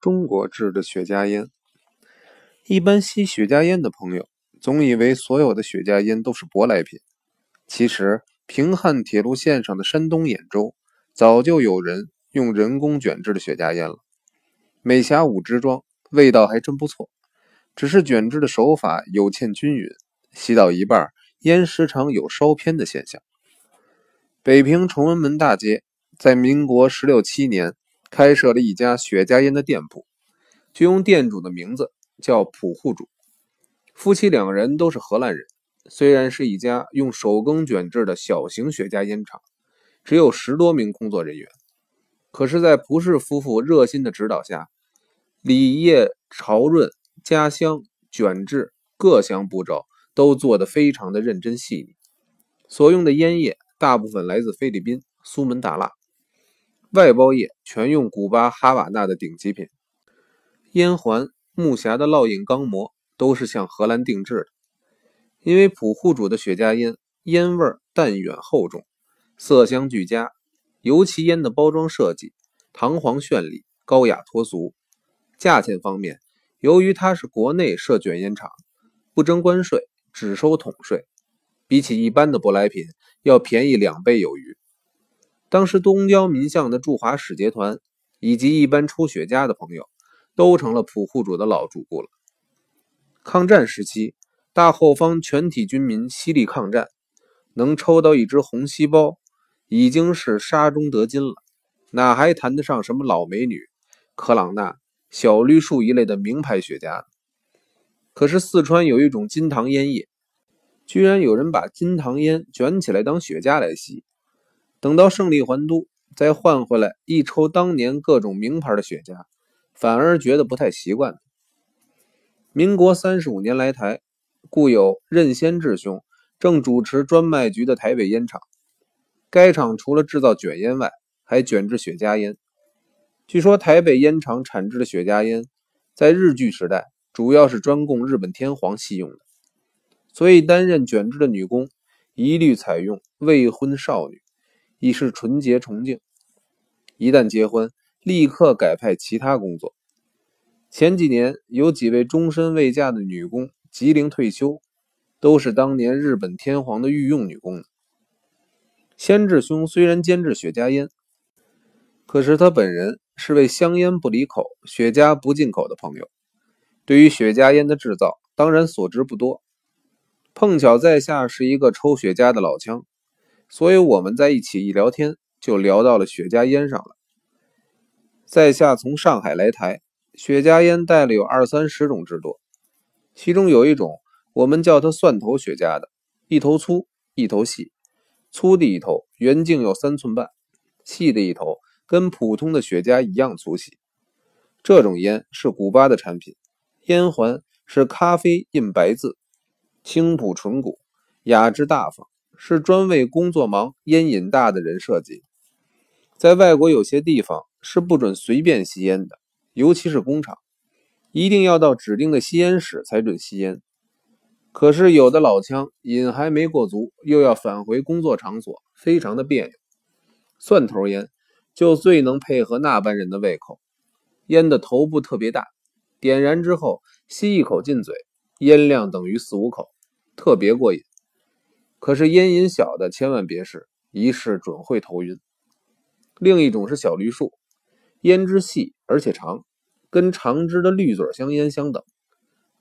中国制的雪茄烟。一般吸雪茄烟的朋友总以为所有的雪茄烟都是舶来品，其实平汉铁路线上的山东兖州早就有人用人工卷制的雪茄烟了。美匣五支装，味道还真不错，只是卷制的手法有欠均匀，吸到一半，烟时常有烧偏的现象。北平崇文门大街在民国十六七年开设了一家雪茄烟的店铺，就用店主的名字叫普户主。夫妻两人都是荷兰人，虽然是一家用手工卷制的小型雪茄烟厂，只有十多名工作人员，可是，在蒲氏夫妇热心的指导下，礼叶潮润、加香、卷制各项步骤都做得非常的认真细腻，所用的烟叶。大部分来自菲律宾苏门答腊，外包叶全用古巴哈瓦那的顶级品，烟环、木匣的烙印钢模都是向荷兰定制的。因为普户主的雪茄烟烟味淡远厚重，色香俱佳，尤其烟的包装设计堂皇绚丽、高雅脱俗。价钱方面，由于它是国内设卷烟厂，不征关税，只收统税。比起一般的舶来品要便宜两倍有余。当时东郊民巷的驻华使节团以及一般抽雪茄的朋友，都成了普户主的老主顾了。抗战时期，大后方全体军民犀利抗战，能抽到一支红细胞，已经是沙中得金了，哪还谈得上什么老美女、克朗纳、小绿树一类的名牌雪茄？可是四川有一种金堂烟叶。居然有人把金堂烟卷起来当雪茄来吸，等到胜利还都，再换回来一抽当年各种名牌的雪茄，反而觉得不太习惯。民国三十五年来台，故有任先志兄正主持专卖局的台北烟厂。该厂除了制造卷烟外，还卷制雪茄烟。据说台北烟厂产制的雪茄烟，在日据时代主要是专供日本天皇吸用的。所以，担任卷制的女工一律采用未婚少女，以示纯洁崇敬。一旦结婚，立刻改派其他工作。前几年有几位终身未嫁的女工吉龄退休，都是当年日本天皇的御用女工。先治兄虽然监制雪茄烟，可是他本人是位香烟不离口、雪茄不进口的朋友，对于雪茄烟的制造，当然所知不多。碰巧在下是一个抽雪茄的老枪，所以我们在一起一聊天，就聊到了雪茄烟上了。在下从上海来台，雪茄烟带了有二三十种之多，其中有一种我们叫它蒜头雪茄的，一头粗，一头细，粗的一头圆径有三寸半，细的一头跟普通的雪茄一样粗细。这种烟是古巴的产品，烟环是咖啡印白字。青朴纯古，雅致大方，是专为工作忙、烟瘾大的人设计。在外国有些地方是不准随便吸烟的，尤其是工厂，一定要到指定的吸烟室才准吸烟。可是有的老枪瘾还没过足，又要返回工作场所，非常的别扭。蒜头烟就最能配合那般人的胃口。烟的头部特别大，点燃之后吸一口进嘴，烟量等于四五口。特别过瘾，可是烟瘾小的千万别试，一试准会头晕。另一种是小绿树，烟支细而且长，跟长枝的绿嘴香烟相等，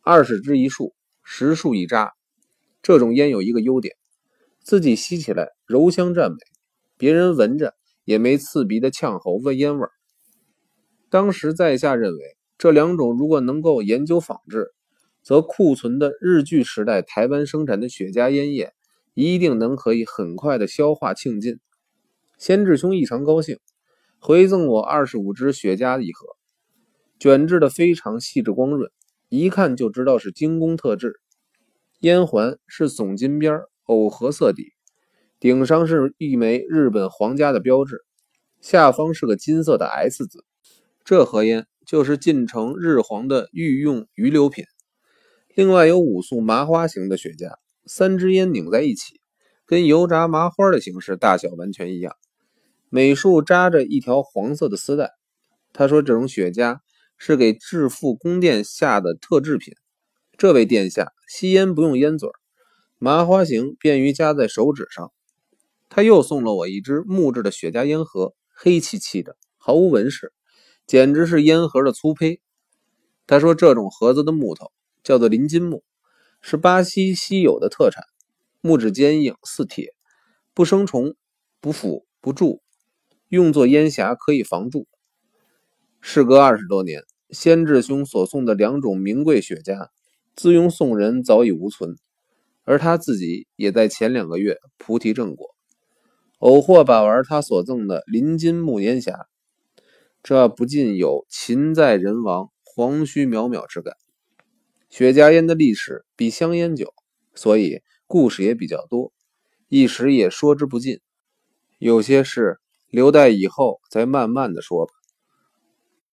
二十支一束，十束一扎。这种烟有一个优点，自己吸起来柔香占美，别人闻着也没刺鼻的呛喉子烟味。当时在下认为，这两种如果能够研究仿制。则库存的日据时代台湾生产的雪茄烟叶，一定能可以很快的消化庆尽。先志兄异常高兴，回赠我二十五支雪茄一盒，卷制的非常细致光润，一看就知道是精工特制。烟环是总金边藕荷色底，顶上是一枚日本皇家的标志，下方是个金色的 S 字。这盒烟就是进城日皇的御用余留品。另外有五束麻花型的雪茄，三支烟拧在一起，跟油炸麻花的形式大小完全一样，每束扎着一条黄色的丝带。他说这种雪茄是给致富宫殿下的特制品。这位殿下吸烟不用烟嘴，麻花形，便于夹在手指上。他又送了我一只木质的雪茄烟盒，黑漆漆的，毫无纹饰，简直是烟盒的粗胚。他说这种盒子的木头叫做林金木，是巴西稀有的特产，木质坚硬似铁，不生虫，不腐不蛀，用作烟匣可以防蛀。事隔二十多年，先智兄所送的两种名贵雪茄，自用送人早已无存，而他自己也在前两个月菩提正果。偶获把玩他所赠的林金木烟匣，这不禁有秦在人亡，黄须渺渺之感。雪茄烟的历史比香烟久，所以故事也比较多，一时也说之不尽。有些事留待以后再慢慢的说吧。